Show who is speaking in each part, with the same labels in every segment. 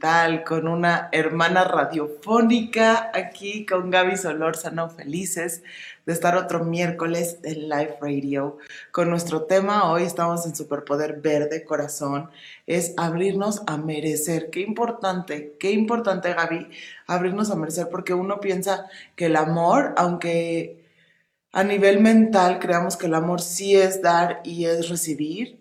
Speaker 1: digital, con una hermana radiofónica aquí con Gaby Solórzano, felices de estar otro miércoles en Live Radio. Con nuestro tema hoy estamos en Superpoder Verde Corazón, es abrirnos a merecer. Qué importante, qué importante Gaby, abrirnos a merecer porque uno piensa que el amor, aunque a nivel mental creamos que el amor sí es dar y es recibir,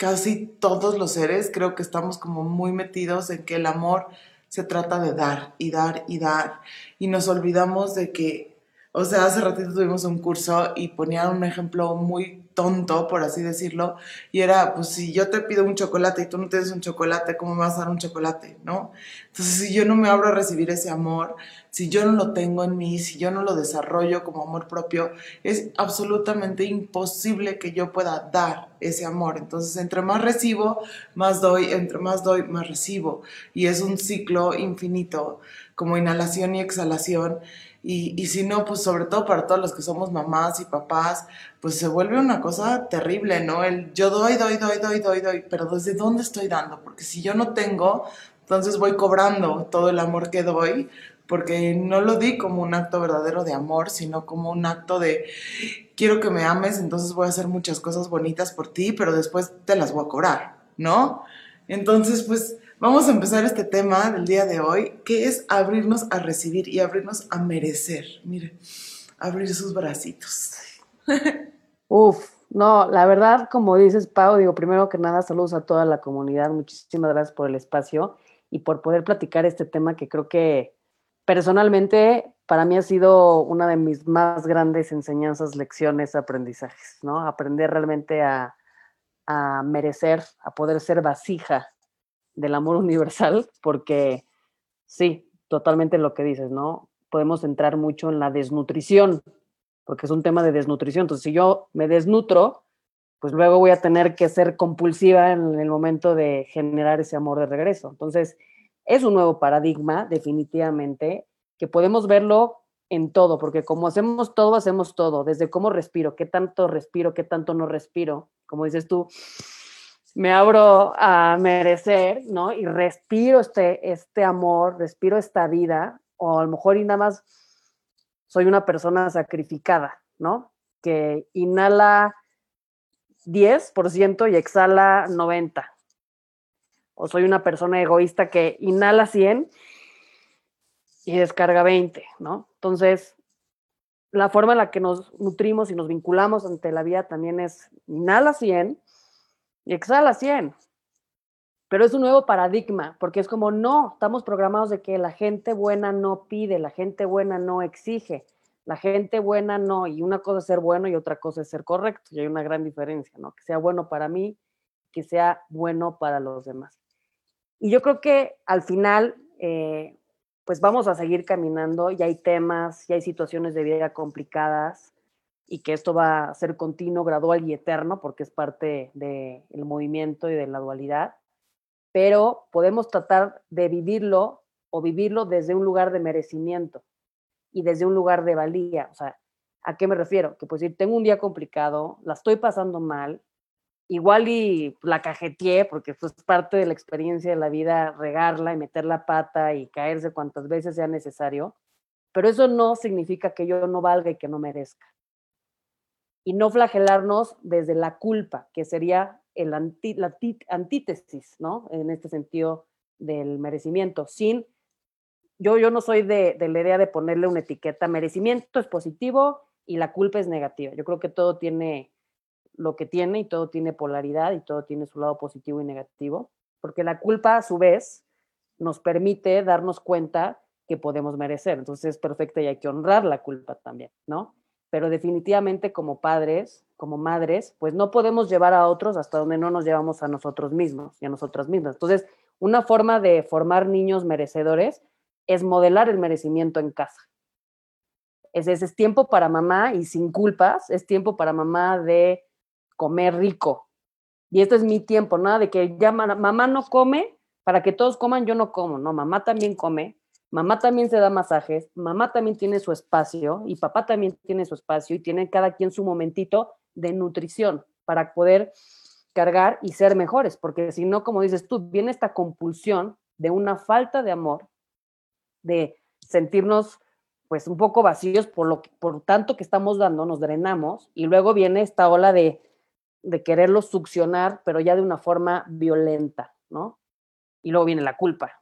Speaker 1: casi todos los seres creo que estamos como muy metidos en que el amor se trata de dar y dar y dar. Y nos olvidamos de que, o sea, hace ratito tuvimos un curso y ponían un ejemplo muy tonto, por así decirlo, y era, pues si yo te pido un chocolate y tú no tienes un chocolate, ¿cómo me vas a dar un chocolate? ¿No? Entonces, si yo no me abro a recibir ese amor, si yo no lo tengo en mí, si yo no lo desarrollo como amor propio, es absolutamente imposible que yo pueda dar ese amor. Entonces, entre más recibo, más doy, entre más doy, más recibo. Y es un ciclo infinito, como inhalación y exhalación. Y, y, si no, pues sobre todo para todos los que somos mamás y papás, pues se vuelve una cosa terrible, ¿no? El yo doy, doy, doy, doy, doy, doy, pero ¿desde dónde estoy dando? Porque si yo no tengo, entonces voy cobrando todo el amor que doy, porque no lo di como un acto verdadero de amor, sino como un acto de quiero que me ames, entonces voy a hacer muchas cosas bonitas por ti, pero después te las voy a cobrar, ¿no? Entonces, pues Vamos a empezar este tema del día de hoy, que es abrirnos a recibir y abrirnos a merecer. Mire, abrir sus bracitos.
Speaker 2: Uf, no, la verdad, como dices, Pau, digo, primero que nada, saludos a toda la comunidad. Muchísimas gracias por el espacio y por poder platicar este tema que creo que personalmente para mí ha sido una de mis más grandes enseñanzas, lecciones, aprendizajes, ¿no? Aprender realmente a, a merecer, a poder ser vasija del amor universal, porque sí, totalmente lo que dices, ¿no? Podemos entrar mucho en la desnutrición, porque es un tema de desnutrición. Entonces, si yo me desnutro, pues luego voy a tener que ser compulsiva en el momento de generar ese amor de regreso. Entonces, es un nuevo paradigma, definitivamente, que podemos verlo en todo, porque como hacemos todo, hacemos todo, desde cómo respiro, qué tanto respiro, qué tanto no respiro, como dices tú, me abro a merecer, ¿no? Y respiro este, este amor, respiro esta vida, o a lo mejor y nada más soy una persona sacrificada, ¿no? Que inhala 10% y exhala 90%. O soy una persona egoísta que inhala 100 y descarga 20, ¿no? Entonces, la forma en la que nos nutrimos y nos vinculamos ante la vida también es inhala 100 y exhala 100. Pero es un nuevo paradigma, porque es como, no, estamos programados de que la gente buena no pide, la gente buena no exige, la gente buena no, y una cosa es ser bueno y otra cosa es ser correcto, y hay una gran diferencia, ¿no? Que sea bueno para mí, que sea bueno para los demás. Y yo creo que al final, eh, pues vamos a seguir caminando, y hay temas, y hay situaciones de vida complicadas, y que esto va a ser continuo, gradual y eterno, porque es parte del movimiento y de la dualidad, pero podemos tratar de vivirlo o vivirlo desde un lugar de merecimiento y desde un lugar de valía. O sea, ¿a qué me refiero? Que pues si tengo un día complicado, la estoy pasando mal, igual y la cajeteé, porque pues, es parte de la experiencia de la vida, regarla y meter la pata y caerse cuantas veces sea necesario, pero eso no significa que yo no valga y que no merezca y no flagelarnos desde la culpa, que sería el la antítesis, ¿no? En este sentido del merecimiento, sin, yo, yo no soy de, de la idea de ponerle una etiqueta, merecimiento es positivo y la culpa es negativa. Yo creo que todo tiene lo que tiene y todo tiene polaridad y todo tiene su lado positivo y negativo, porque la culpa a su vez nos permite darnos cuenta que podemos merecer. Entonces es perfecta y hay que honrar la culpa también, ¿no? Pero definitivamente como padres, como madres, pues no podemos llevar a otros hasta donde no nos llevamos a nosotros mismos y a nosotras mismas. Entonces, una forma de formar niños merecedores es modelar el merecimiento en casa. Es, es, tiempo para mamá y sin culpas, es tiempo para mamá de comer rico. Y esto es mi tiempo, nada de que ya mamá no come, para que todos coman, yo no como. No, mamá también come, Mamá también se da masajes, mamá también tiene su espacio y papá también tiene su espacio y tienen cada quien su momentito de nutrición para poder cargar y ser mejores, porque si no, como dices tú, viene esta compulsión de una falta de amor, de sentirnos pues un poco vacíos por lo por tanto que estamos dando, nos drenamos y luego viene esta ola de, de quererlo succionar, pero ya de una forma violenta, ¿no? Y luego viene la culpa.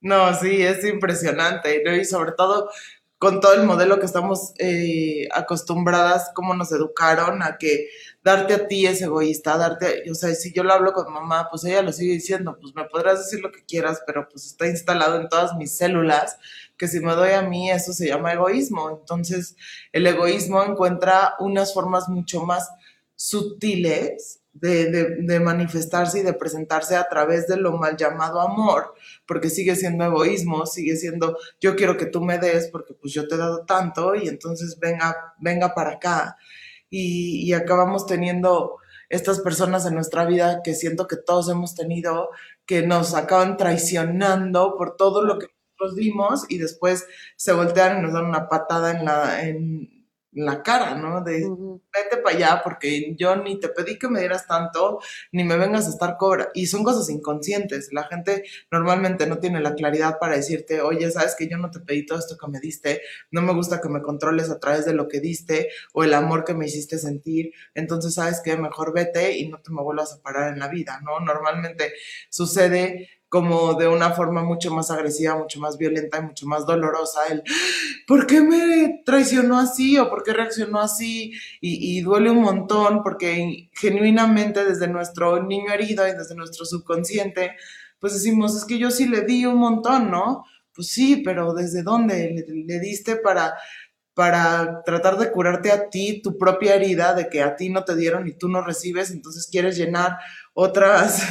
Speaker 1: No, sí, es impresionante. Y sobre todo con todo el modelo que estamos eh, acostumbradas, cómo nos educaron a que darte a ti es egoísta, darte, o sea, si yo lo hablo con mamá, pues ella lo sigue diciendo, pues me podrás decir lo que quieras, pero pues está instalado en todas mis células, que si me doy a mí, eso se llama egoísmo. Entonces, el egoísmo encuentra unas formas mucho más sutiles de, manifestarse y de presentarse a través de lo mal llamado amor, porque sigue siendo egoísmo, sigue siendo yo quiero que tú me des porque pues yo te he dado tanto y entonces venga, venga para acá. Y, acabamos teniendo estas personas en nuestra vida que siento que todos hemos tenido, que nos acaban traicionando por todo lo que nosotros dimos y después se voltean y nos dan una patada en la, en, la cara, ¿no? De vete para allá porque yo ni te pedí que me dieras tanto, ni me vengas a estar cobra. Y son cosas inconscientes. La gente normalmente no tiene la claridad para decirte, oye, sabes que yo no te pedí todo esto que me diste, no me gusta que me controles a través de lo que diste o el amor que me hiciste sentir. Entonces, sabes que mejor vete y no te me vuelvas a parar en la vida, ¿no? Normalmente sucede como de una forma mucho más agresiva, mucho más violenta y mucho más dolorosa. El, ¿por qué me traicionó así o por qué reaccionó así? Y, duele un montón porque genuinamente desde nuestro niño herido y desde nuestro subconsciente, pues decimos, es que yo sí le di un montón, ¿no? Pues sí, pero ¿desde dónde le, diste para para tratar de curarte a ti tu propia herida de que a ti no te dieron y tú no recibes, entonces quieres llenar otras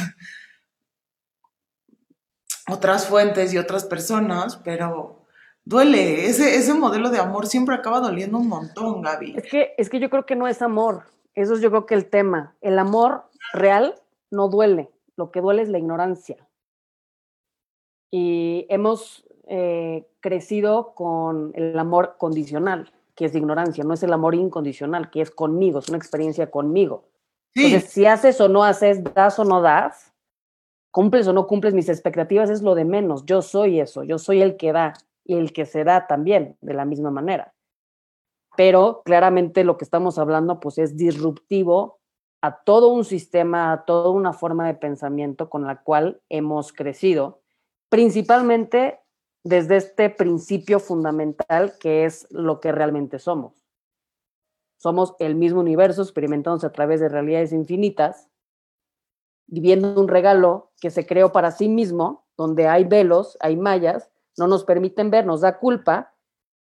Speaker 1: otras fuentes y otras personas, pero duele. Ese, ese modelo de amor siempre acaba doliendo un montón, Gaby.
Speaker 2: Es que, es que yo creo que no es amor. Eso es yo creo que el tema. El amor real no duele. Lo que duele es la ignorancia. Y hemos eh, crecido con el amor condicional, que es ignorancia. No es el amor incondicional, que es conmigo, es una experiencia conmigo. Entonces, si haces o no haces, das o no das, cumples o no cumples mis expectativas es lo de menos. Yo soy eso, yo soy el que da y el que se da también de la misma manera. Pero claramente lo que estamos hablando pues es disruptivo a todo un sistema, a toda una forma de pensamiento con la cual hemos crecido, principalmente desde este principio fundamental que es lo que realmente somos. Somos el mismo universo experimentándose a través de realidades infinitas viviendo un regalo que se creó para sí mismo, donde hay velos, hay mallas, no nos permiten ver, nos da culpa.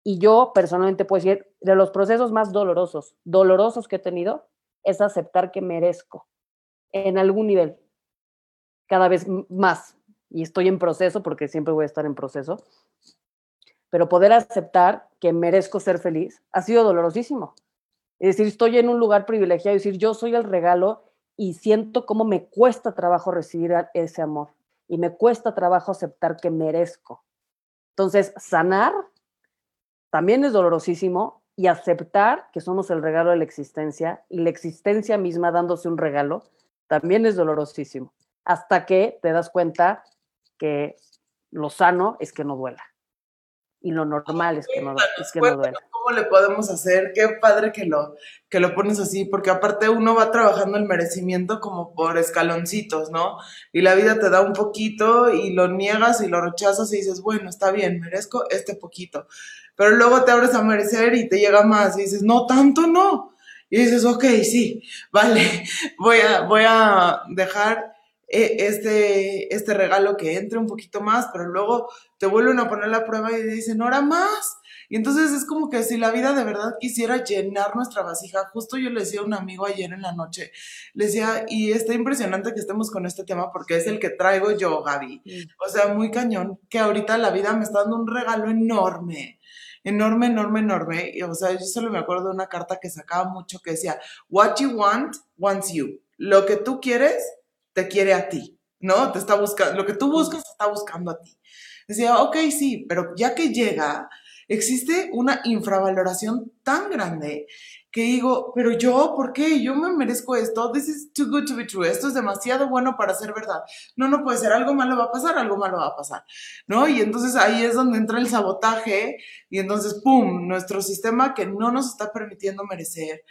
Speaker 2: Y yo personalmente puedo decir, de los procesos más dolorosos, dolorosos que he tenido, es aceptar que merezco en algún nivel, cada vez más. Y estoy en proceso, porque siempre voy a estar en proceso. Pero poder aceptar que merezco ser feliz ha sido dolorosísimo. Es decir, estoy en un lugar privilegiado, es decir, yo soy el regalo y siento cómo me cuesta trabajo recibir ese amor y me cuesta trabajo aceptar que merezco. Entonces, sanar también es dolorosísimo y aceptar que somos el regalo de la existencia y la existencia misma dándose un regalo también es dolorosísimo. Hasta que te das cuenta que lo sano es que no duela y lo normal es que no, es que no duela
Speaker 1: cómo le podemos hacer, qué padre que lo, que lo pones así, porque aparte uno va trabajando el merecimiento como por escaloncitos, ¿no? Y la vida te da un poquito y lo niegas y lo rechazas y dices, bueno, está bien, merezco este poquito. Pero luego te abres a merecer y te llega más y dices, no, tanto no. Y dices, ok, sí, vale, voy a, voy a dejar eh, este, este regalo que entre un poquito más, pero luego te vuelven a poner la prueba y dicen, ahora más y entonces es como que si la vida de verdad quisiera llenar nuestra vasija, justo yo le decía a un amigo ayer en la noche, le decía, y está impresionante que estemos con este tema porque es el que traigo yo, Gaby. O sea, muy cañón, que ahorita la vida me está dando un regalo enorme enorme, enorme, enorme. Y, o sea, yo solo me acuerdo de una carta que sacaba mucho que decía, What you want, wants you. Lo que tú quieres, te quiere a ti, ¿no? Te está buscando, lo que tú buscas, te está buscando a ti. Decía, ok, sí, pero ya que llega, existe una infravaloración tan grande que digo, pero yo, ¿por qué? Yo me merezco esto. This is too good to be true. Esto es demasiado bueno para ser verdad. No, no puede ser. Algo malo va a pasar, algo malo va a pasar. ¿No? Y entonces ahí es donde entra el sabotaje y entonces, ¡pum! Nuestro sistema que no nos está permitiendo merecer.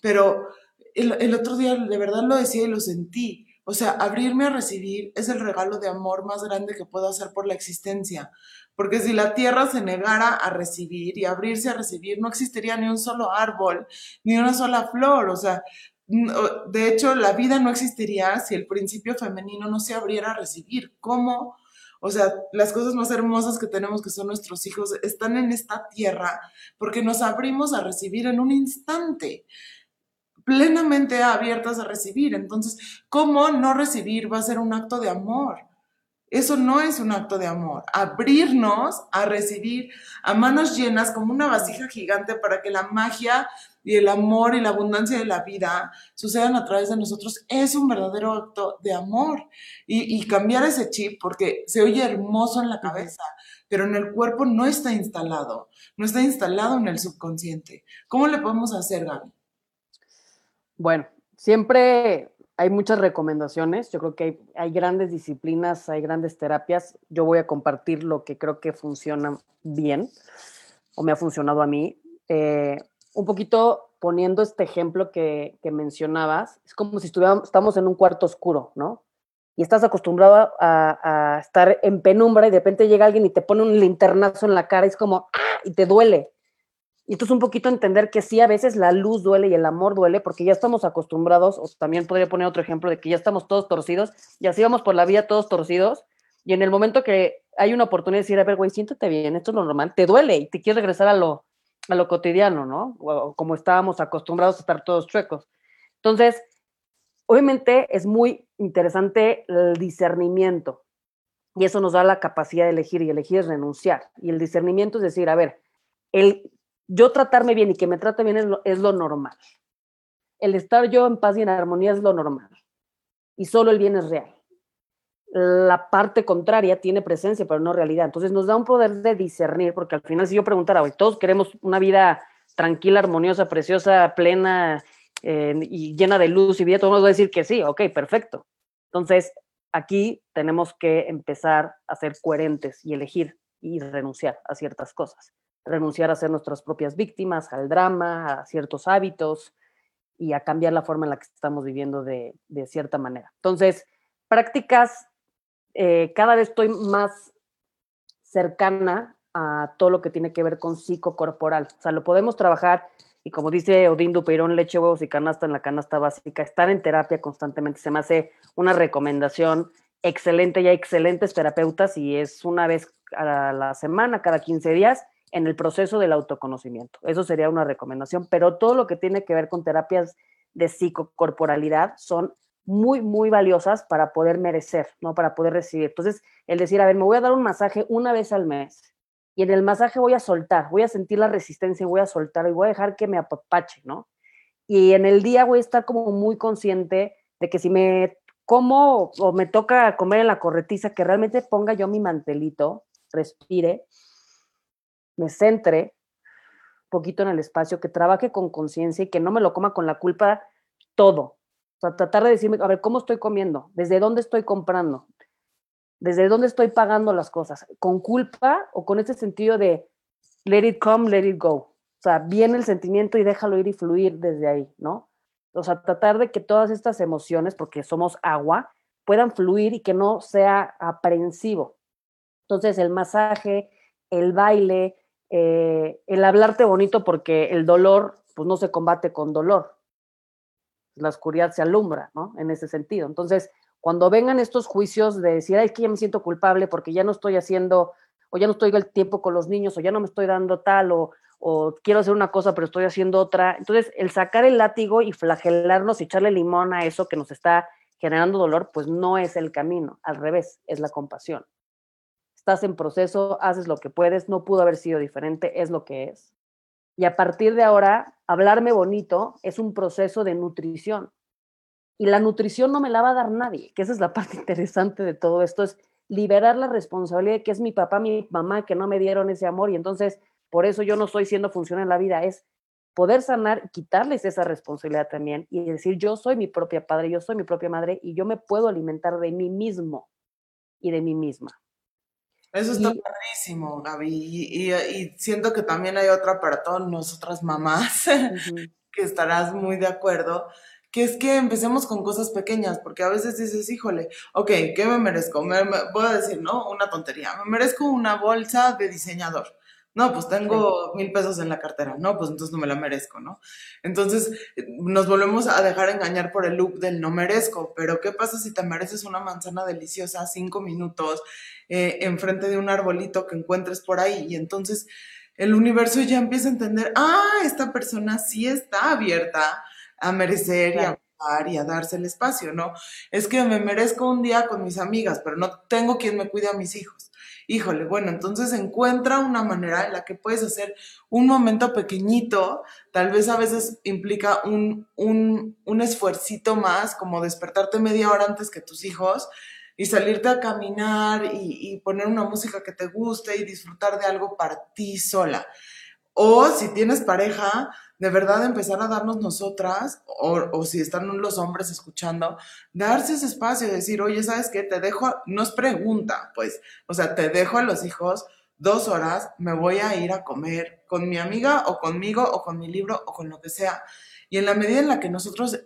Speaker 1: Pero el, el otro día de verdad lo decía y lo sentí. O sea, abrirme a recibir es el regalo de amor más grande que puedo hacer por la existencia. Porque si la tierra se negara a recibir y abrirse a recibir, no existiría ni un solo árbol, ni una sola flor. O sea, de hecho, la vida no existiría si el principio femenino no se abriera a recibir. ¿Cómo? O sea, las cosas más hermosas que tenemos, que son nuestros hijos, están en esta tierra porque nos abrimos a recibir en un instante plenamente abiertas a recibir. Entonces, ¿cómo no recibir va a ser un acto de amor? Eso no es un acto de amor. Abrirnos a recibir a manos llenas como una vasija gigante para que la magia y el amor y la abundancia de la vida sucedan a través de nosotros es un verdadero acto de amor. Y, cambiar ese chip, porque se oye hermoso en la cabeza, pero en el cuerpo no está instalado, no está instalado en el subconsciente. ¿Cómo le podemos hacer, Gaby?
Speaker 2: Bueno, siempre hay muchas recomendaciones, yo creo que hay, grandes disciplinas, hay grandes terapias, yo voy a compartir lo que creo que funciona bien o me ha funcionado a mí. Eh, un poquito poniendo este ejemplo que, mencionabas, es como si estuviéramos, estamos en un cuarto oscuro, ¿no? Y estás acostumbrado a, a, estar en penumbra y de repente llega alguien y te pone un linternazo en la cara y es como, ¡ah! y te duele. Y entonces un poquito entender que sí, a veces la luz duele y el amor duele porque ya estamos acostumbrados, o también podría poner otro ejemplo de que ya estamos todos torcidos y así vamos por la vida todos torcidos y en el momento que hay una oportunidad de decir, a ver, güey, siéntate bien, esto es lo normal, te duele y te quieres regresar a lo, a lo cotidiano, ¿no? O, como estábamos acostumbrados a estar todos chuecos. Entonces, obviamente es muy interesante el discernimiento y eso nos da la capacidad de elegir y elegir es renunciar. Y el discernimiento es decir, a ver, el yo tratarme bien y que me trate bien es lo, es lo normal. El estar yo en paz y en armonía es lo normal. Y solo el bien es real. La parte contraria tiene presencia, pero no realidad. Entonces nos da un poder de discernir, porque al final si yo preguntara, hoy todos queremos una vida tranquila, armoniosa, preciosa, plena eh, y llena de luz y vida, todos nos va a decir que sí, ok, perfecto. Entonces, aquí tenemos que empezar a ser coherentes y elegir y renunciar a ciertas cosas renunciar a ser nuestras propias víctimas, al drama, a ciertos hábitos y a cambiar la forma en la que estamos viviendo de, cierta manera. Entonces, prácticas, eh, cada vez estoy más cercana a todo lo que tiene que ver con psicocorporal. O sea, lo podemos trabajar y como dice Odín Dupeirón, leche, huevos y canasta en la canasta básica, estar en terapia constantemente se me hace una recomendación excelente y hay excelentes terapeutas y es una vez a la semana, cada 15 días, en el proceso del autoconocimiento. Eso sería una recomendación, pero todo lo que tiene que ver con terapias de psicocorporalidad son muy, muy valiosas para poder merecer, ¿no? Para poder recibir. Entonces, el decir, a ver, me voy a dar un masaje una vez al mes y en el masaje voy a soltar, voy a sentir la resistencia, voy a soltar y voy a dejar que me apapache, ¿no? Y en el día voy a estar como muy consciente de que si me como o me toca comer en la corretiza, que realmente ponga yo mi mantelito, respire me centre un poquito en el espacio, que trabaje con conciencia y que no me lo coma con la culpa todo. O sea, tratar de decirme, a ver, ¿cómo estoy comiendo? ¿Desde dónde estoy comprando? ¿Desde dónde estoy pagando las cosas? ¿Con culpa o con ese sentido de let it come, let it go? O sea, viene el sentimiento y déjalo ir y fluir desde ahí, ¿no? O sea, tratar de que todas estas emociones, porque somos agua, puedan fluir y que no sea aprensivo. Entonces, el masaje, el baile, eh, el hablarte bonito porque el dolor pues no se combate con dolor. La oscuridad se alumbra, ¿no? En ese sentido. Entonces, cuando vengan estos juicios de decir, ay, es que ya me siento culpable porque ya no estoy haciendo, o ya no estoy el tiempo con los niños, o ya no me estoy dando tal, o, o quiero hacer una cosa pero estoy haciendo otra. Entonces, el sacar el látigo y flagelarnos y echarle limón a eso que nos está generando dolor, pues no es el camino, al revés, es la compasión estás en proceso, haces lo que puedes, no pudo haber sido diferente, es lo que es. Y a partir de ahora, hablarme bonito es un proceso de nutrición. Y la nutrición no me la va a dar nadie, que esa es la parte interesante de todo esto, es liberar la responsabilidad de que es mi papá, mi mamá, que no me dieron ese amor y entonces por eso yo no estoy siendo función en la vida. Es poder sanar quitarles esa responsabilidad también y decir, yo soy mi propia padre, yo soy mi propia madre y yo me puedo alimentar de mí mismo y de mí misma.
Speaker 1: Eso está padrísimo, Gaby. Y, siento que también hay otra para todas nosotras mamás, que estarás muy de acuerdo, que es que empecemos con cosas pequeñas, porque a veces dices, híjole, ok, ¿qué me merezco? Me, voy a decir, ¿no? Una tontería. Me merezco una bolsa de diseñador. No, pues tengo mil pesos en la cartera. No, pues entonces no me la merezco, ¿no? Entonces nos volvemos a dejar engañar por el loop del no merezco. Pero ¿qué pasa si te mereces una manzana deliciosa cinco minutos eh, enfrente de un arbolito que encuentres por ahí? Y entonces el universo ya empieza a entender, ah, esta persona sí está abierta a merecer y a y a darse el espacio, ¿no? Es que me merezco un día con mis amigas, pero no tengo quien me cuide a mis hijos híjole, bueno, entonces encuentra una manera en la que puedes hacer un momento pequeñito, tal vez a veces implica un, un, un más, como despertarte media hora antes que tus hijos y salirte a caminar y, y poner una música que te guste y disfrutar de algo para ti sola. O si tienes pareja, de verdad empezar a darnos nosotras, o, si están los hombres escuchando, darse ese espacio, decir, oye, ¿sabes qué? Te dejo, no es pregunta, pues, o sea, te dejo a los hijos dos horas, me voy a ir a comer con mi amiga o conmigo o con mi libro o con lo que sea. Y en la medida en la que nosotros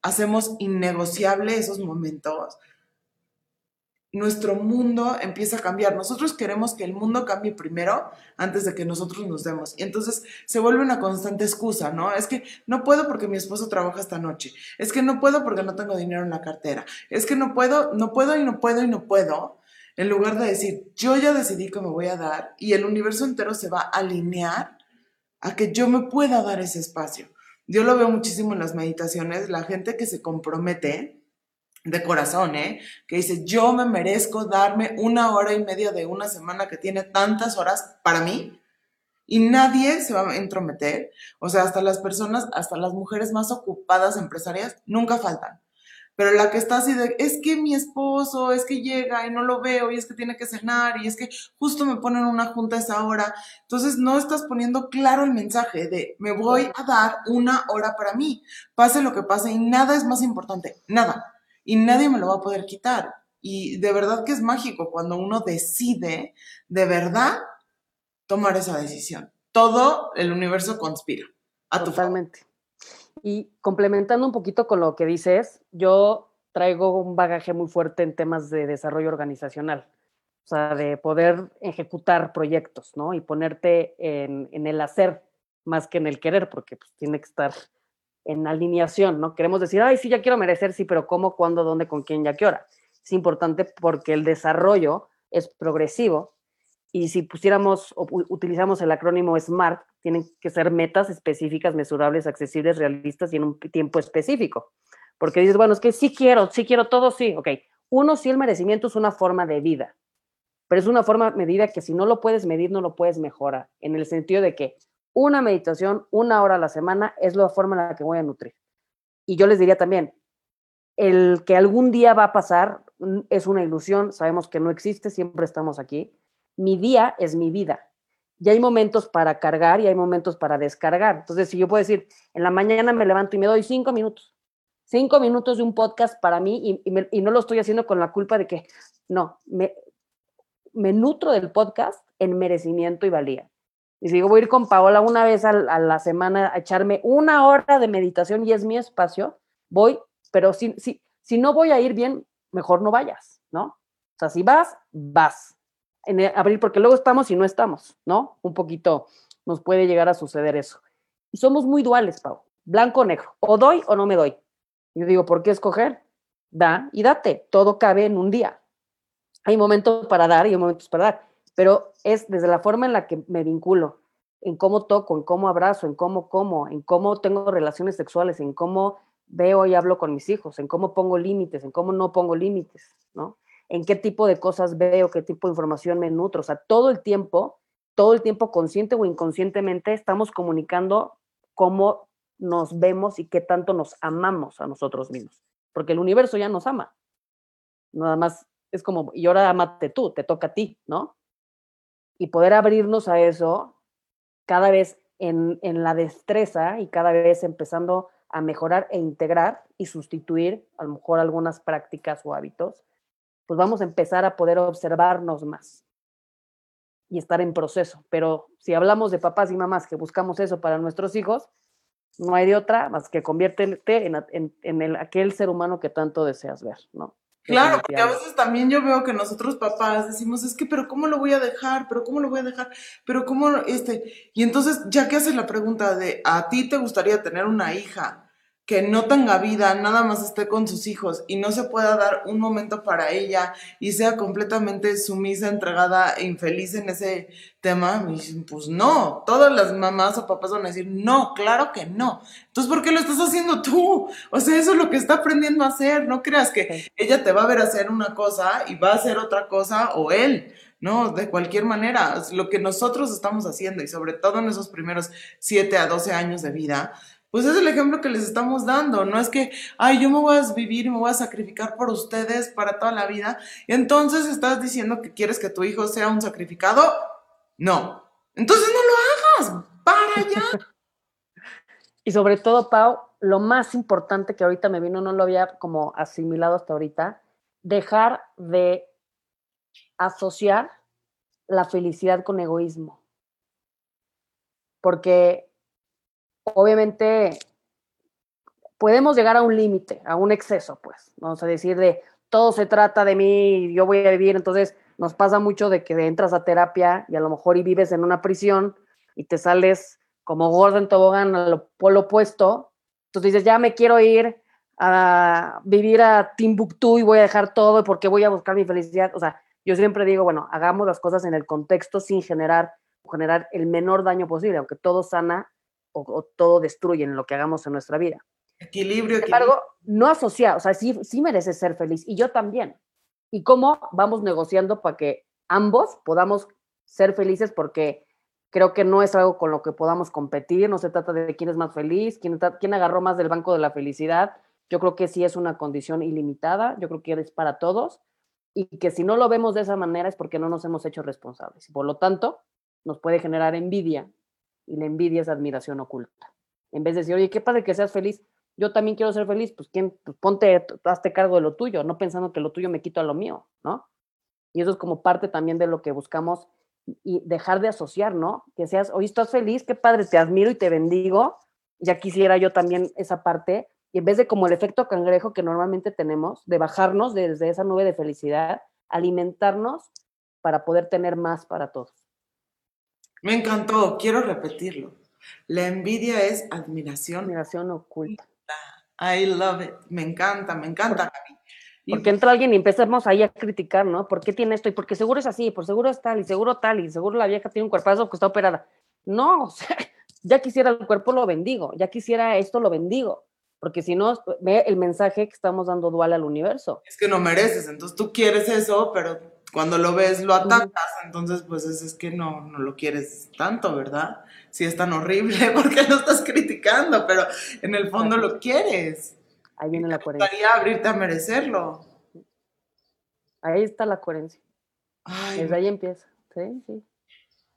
Speaker 1: hacemos innegociable esos momentos, nuestro mundo empieza a cambiar. Nosotros queremos que el mundo cambie primero antes de que nosotros nos demos. Y entonces se vuelve una constante excusa, ¿no? Es que no puedo porque mi esposo trabaja esta noche. Es que no puedo porque no tengo dinero en la cartera. Es que no puedo, no puedo y no puedo y no puedo. En lugar de decir, yo ya decidí que me voy a dar y el universo entero se va a alinear a que yo me pueda dar ese espacio. Yo lo veo muchísimo en las meditaciones, la gente que se compromete, de corazón, ¿eh? Que dice, yo me merezco darme una hora y media de una semana que tiene tantas horas para mí y nadie se va a entrometer. O sea, hasta las personas, hasta las mujeres más ocupadas empresarias, nunca faltan. Pero la que está así de, es que mi esposo, es que llega y no lo veo, y es que tiene que cenar, y es que justo me ponen una junta esa hora. Entonces no estás poniendo claro el mensaje de, me voy a dar una hora para mí, pase lo que pase, y nada es más importante, nada y nadie me lo va a poder quitar. Y de verdad que es mágico cuando uno decide de verdad tomar esa decisión. Todo el universo conspira. A
Speaker 2: Totalmente. Y complementando un poquito con lo que dices, yo traigo un bagaje muy fuerte en temas de desarrollo organizacional, o sea, de poder ejecutar proyectos, ¿no? Y ponerte en, en el hacer más que en el querer, porque pues, tiene que estar en alineación, ¿no? Queremos decir, ay, sí, ya quiero merecer, sí, pero ¿cómo, cuándo, dónde, con quién, ya qué hora? Es importante porque el desarrollo es progresivo y si pusiéramos o utilizamos el acrónimo SMART, tienen que ser metas específicas, mesurables, accesibles, realistas y en un tiempo específico. Porque dices, bueno, es que sí quiero, sí quiero todo, sí, ok. Uno, sí, el merecimiento es una forma de vida, pero es una forma medida que si no lo puedes medir, no lo puedes mejorar, en el sentido de que una meditación, una hora a la semana, es la forma en la que voy a nutrir. Y yo les diría también, el que algún día va a pasar mm, es una ilusión, sabemos que no existe, siempre estamos aquí. Mi día es mi vida. Y hay momentos para cargar y hay momentos para descargar. Entonces, si yo puedo decir, en la mañana me levanto y me doy cinco minutos, cinco minutos de un podcast para mí y, no lo estoy haciendo con la culpa de que, no, me, me nutro del podcast en merecimiento y valía. Y si yo voy a ir con Paola una vez a, la semana a echarme una hora de meditación y es mi espacio, voy, pero si, si, si no voy a ir bien, mejor no vayas, ¿no? O sea, si vas, vas. En abril, porque luego estamos y no estamos, ¿no? Un poquito nos puede llegar a suceder eso. Y somos muy duales, Pau. Blanco o negro. O doy o no me doy. Yo digo, ¿por qué escoger? Da y date. Todo cabe en un día. Hay momentos para dar y hay momentos para dar pero es desde la forma en la que me vinculo, en cómo toco, en cómo abrazo, en cómo como, en cómo tengo relaciones sexuales, en cómo veo y hablo con mis hijos, en cómo pongo límites, en cómo no pongo límites, ¿no? En qué tipo de cosas veo, qué tipo de información me nutro, o sea, todo el tiempo, todo el tiempo consciente o inconscientemente estamos comunicando cómo nos vemos y qué tanto nos amamos a nosotros mismos, porque el universo ya nos ama. Nada más es como, y ahora amate tú, te toca a ti, ¿no? Y poder abrirnos a eso cada vez en, en la destreza y cada vez empezando a mejorar e integrar y sustituir a lo mejor algunas prácticas o hábitos, pues vamos a empezar a poder observarnos más y estar en proceso. Pero si hablamos de papás y mamás que buscamos eso para nuestros hijos, no hay de otra más que conviértete en, en, el, aquel ser humano que tanto deseas ver, ¿no?
Speaker 1: Claro, porque a veces también yo veo que nosotros papás decimos, es que, pero ¿cómo lo voy a dejar? ¿Pero cómo lo voy a dejar? ¿Pero cómo, este? Y entonces, ya que haces la pregunta de, ¿a ti te gustaría tener una hija? Que no tenga vida, nada más esté con sus hijos y no se pueda dar un momento para ella y sea completamente sumisa, entregada e infeliz en ese tema, pues no, todas las mamás o papás van a decir, no, claro que no. Entonces, ¿por qué lo estás haciendo tú? O sea, eso es lo que está aprendiendo a hacer, no creas que ella te va a ver hacer una cosa y va a hacer otra cosa o él. No, de cualquier manera, lo que nosotros estamos haciendo y sobre todo en esos primeros 7 a 12 años de vida, pues es el ejemplo que les estamos dando. No es que, ay, yo me voy a vivir y me voy a sacrificar por ustedes para toda la vida. Y entonces estás diciendo que quieres que tu hijo sea un sacrificado. No. Entonces no lo hagas. Para allá.
Speaker 2: y sobre todo, Pau, lo más importante que ahorita me vino, no lo había como asimilado hasta ahorita, dejar de asociar la felicidad con egoísmo. Porque obviamente podemos llegar a un límite, a un exceso, pues, vamos a decir de todo se trata de mí, yo voy a vivir, entonces nos pasa mucho de que entras a terapia y a lo mejor y vives en una prisión y te sales como gordo en tobogán al polo opuesto, entonces dices, ya me quiero ir a vivir a Timbuktu y voy a dejar todo porque voy a buscar mi felicidad, o sea, yo siempre digo, bueno, hagamos las cosas en el contexto sin generar generar el menor daño posible, aunque todo sana o, todo destruye en lo que hagamos en nuestra vida.
Speaker 1: Equilibrio,
Speaker 2: Sin embargo, no asociado, o sea, sí, sí mereces ser feliz y yo también. ¿Y cómo vamos negociando para que ambos podamos ser felices? Porque creo que no es algo con lo que podamos competir, no se trata de quién es más feliz, quién, quién agarró más del banco de la felicidad. Yo creo que sí es una condición ilimitada, yo creo que es para todos y que si no lo vemos de esa manera es porque no nos hemos hecho responsables. Por lo tanto, nos puede generar envidia y la envidia es admiración oculta. En vez de decir, oye, qué padre que seas feliz, yo también quiero ser feliz, pues, ¿quién? pues ponte, hazte cargo de lo tuyo, no pensando que lo tuyo me quito lo mío, ¿no? Y eso es como parte también de lo que buscamos y dejar de asociar, ¿no? Que seas, oye, estás feliz, qué padre, te admiro y te bendigo, ya quisiera yo también esa parte, y en vez de como el efecto cangrejo que normalmente tenemos, de bajarnos desde esa nube de felicidad, alimentarnos para poder tener más para todos.
Speaker 1: Me encantó, quiero repetirlo. La envidia es admiración.
Speaker 2: Admiración oculta.
Speaker 1: I love it. Me encanta, me encanta,
Speaker 2: Porque entra alguien y empezamos ahí a criticar, ¿no? ¿Por qué tiene esto? Y porque seguro es así, por seguro es tal, y seguro tal, y seguro la vieja tiene un cuerpazo que está operada. No, o sea, ya quisiera el cuerpo, lo bendigo, ya quisiera esto, lo bendigo. Porque si no, ve el mensaje que estamos dando dual al universo.
Speaker 1: Es que no mereces, entonces tú quieres eso, pero cuando lo ves lo atacas, entonces pues es, que no, no lo quieres tanto, ¿verdad? Si es tan horrible, porque lo estás criticando? Pero en el fondo lo quieres.
Speaker 2: Ahí viene la coherencia.
Speaker 1: gustaría abrirte a merecerlo.
Speaker 2: Ahí está la coherencia. Desde ahí empieza. Sí, sí.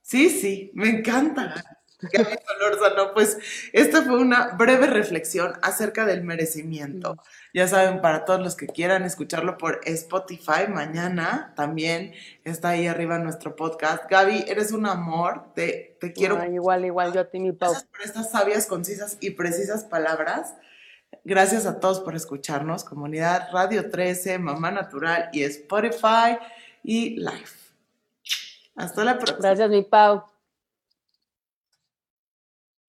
Speaker 1: Sí, sí, me encanta. Gaby Solórzano, pues esta fue una breve reflexión acerca del merecimiento. Ya saben, para todos los que quieran escucharlo por Spotify, mañana también está ahí arriba nuestro podcast. Gaby, eres un amor, te, te quiero.
Speaker 2: igual, igual, yo a ti, mi Pau.
Speaker 1: Gracias por estas sabias, concisas y precisas palabras. Gracias a todos por escucharnos, comunidad Radio 13, Mamá Natural y Spotify y Life. Hasta la próxima.
Speaker 2: Gracias, mi Pau.